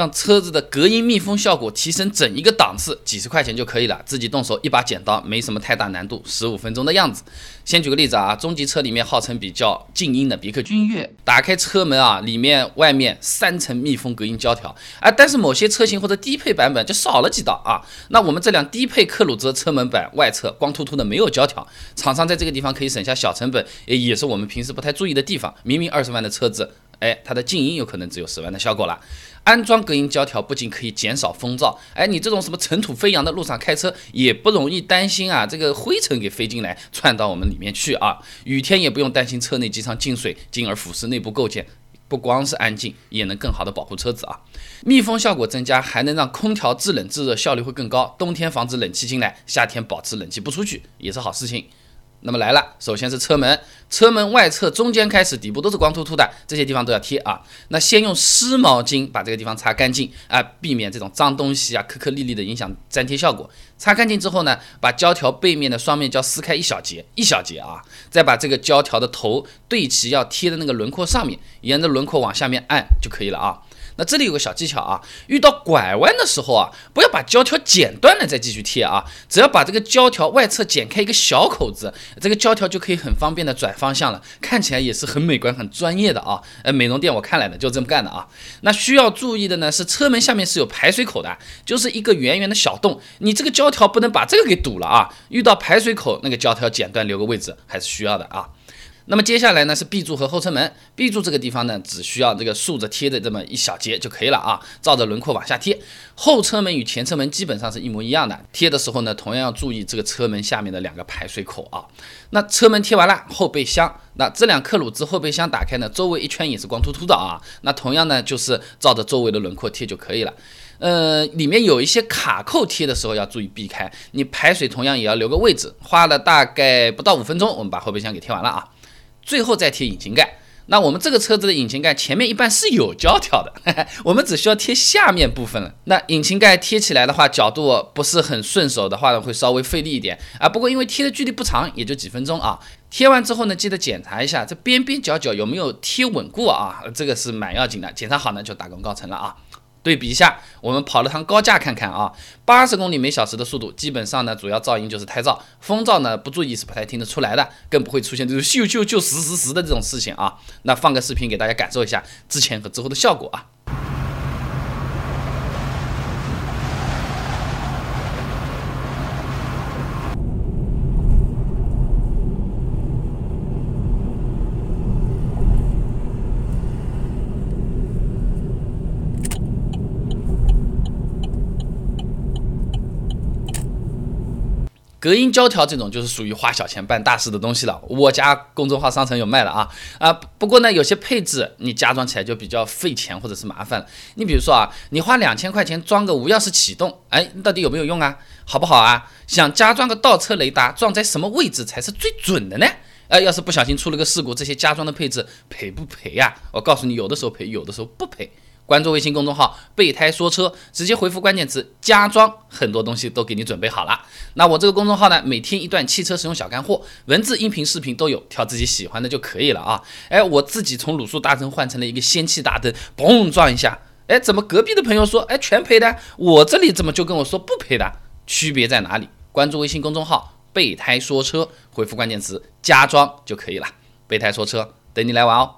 让车子的隔音密封效果提升整一个档次，几十块钱就可以了，自己动手一把剪刀，没什么太大难度，十五分钟的样子。先举个例子啊，中级车里面号称比较静音的别克君越，打开车门啊，里面外面三层密封隔音胶条，啊，但是某些车型或者低配版本就少了几道啊。那我们这辆低配克鲁泽车门板外侧光秃秃的，没有胶条，厂商在这个地方可以省下小成本，也也是我们平时不太注意的地方。明明二十万的车子。哎，它的静音有可能只有十万的效果了。安装隔音胶条不仅可以减少风噪，哎，你这种什么尘土飞扬的路上开车也不容易担心啊，这个灰尘给飞进来窜到我们里面去啊。雨天也不用担心车内机舱进水，进而腐蚀内部构件。不光是安静，也能更好的保护车子啊。密封效果增加，还能让空调制冷制热效率会更高。冬天防止冷气进来，夏天保持冷气不出去，也是好事情。那么来了，首先是车门，车门外侧中间开始，底部都是光秃秃的，这些地方都要贴啊。那先用湿毛巾把这个地方擦干净啊，避免这种脏东西啊、颗颗粒粒的影响粘贴效果。擦干净之后呢，把胶条背面的双面胶撕开一小节，一小节啊，再把这个胶条的头对齐要贴的那个轮廓上面，沿着轮廓往下面按就可以了啊。那这里有个小技巧啊，遇到拐弯的时候啊，不要把胶条剪断了再继续贴啊，只要把这个胶条外侧剪开一个小口子，这个胶条就可以很方便的转方向了，看起来也是很美观、很专业的啊。呃，美容店我看来的就这么干的啊。那需要注意的呢是车门下面是有排水口的，就是一个圆圆的小洞，你这个胶条不能把这个给堵了啊。遇到排水口那个胶条剪断留个位置还是需要的啊。那么接下来呢是 B 柱和后车门，B 柱这个地方呢只需要这个竖着贴的这么一小节就可以了啊，照着轮廓往下贴。后车门与前车门基本上是一模一样的，贴的时候呢同样要注意这个车门下面的两个排水口啊。那车门贴完了，后备箱，那这辆克鲁兹后备箱打开呢，周围一圈也是光秃秃的啊，那同样呢就是照着周围的轮廓贴就可以了。呃，里面有一些卡扣贴的时候要注意避开，你排水同样也要留个位置。花了大概不到五分钟，我们把后备箱给贴完了啊。最后再贴引擎盖，那我们这个车子的引擎盖前面一般是有胶条的，我们只需要贴下面部分了。那引擎盖贴起来的话，角度不是很顺手的话呢，会稍微费力一点啊。不过因为贴的距离不长，也就几分钟啊。贴完之后呢，记得检查一下这边边角角有没有贴稳固啊，这个是蛮要紧的。检查好呢，就大功告成了啊。对比一下，我们跑了趟高架看看啊，八十公里每小时的速度，基本上呢，主要噪音就是胎噪，风噪呢不注意是不太听得出来的，更不会出现这种咻咻咻、实实实的这种事情啊。那放个视频给大家感受一下之前和之后的效果啊。隔音胶条这种就是属于花小钱办大事的东西了。我家公众号商城有卖的啊啊！不过呢，有些配置你加装起来就比较费钱或者是麻烦。你比如说啊，你花两千块钱装个无钥匙启动，哎，你到底有没有用啊？好不好啊？想加装个倒车雷达，装在什么位置才是最准的呢？哎，要是不小心出了个事故，这些加装的配置赔不赔呀？我告诉你，有的时候赔，有的时候不赔。关注微信公众号“备胎说车”，直接回复关键词“加装”，很多东西都给你准备好了。那我这个公众号呢，每天一段汽车使用小干货，文字、音频、视频都有，挑自己喜欢的就可以了啊。哎，我自己从卤素大灯换成了一个氙气大灯，嘣撞一下，哎，怎么隔壁的朋友说哎全赔的，我这里怎么就跟我说不赔的？区别在哪里？关注微信公众号“备胎说车”，回复关键词“加装”就可以了。备胎说车，等你来玩哦。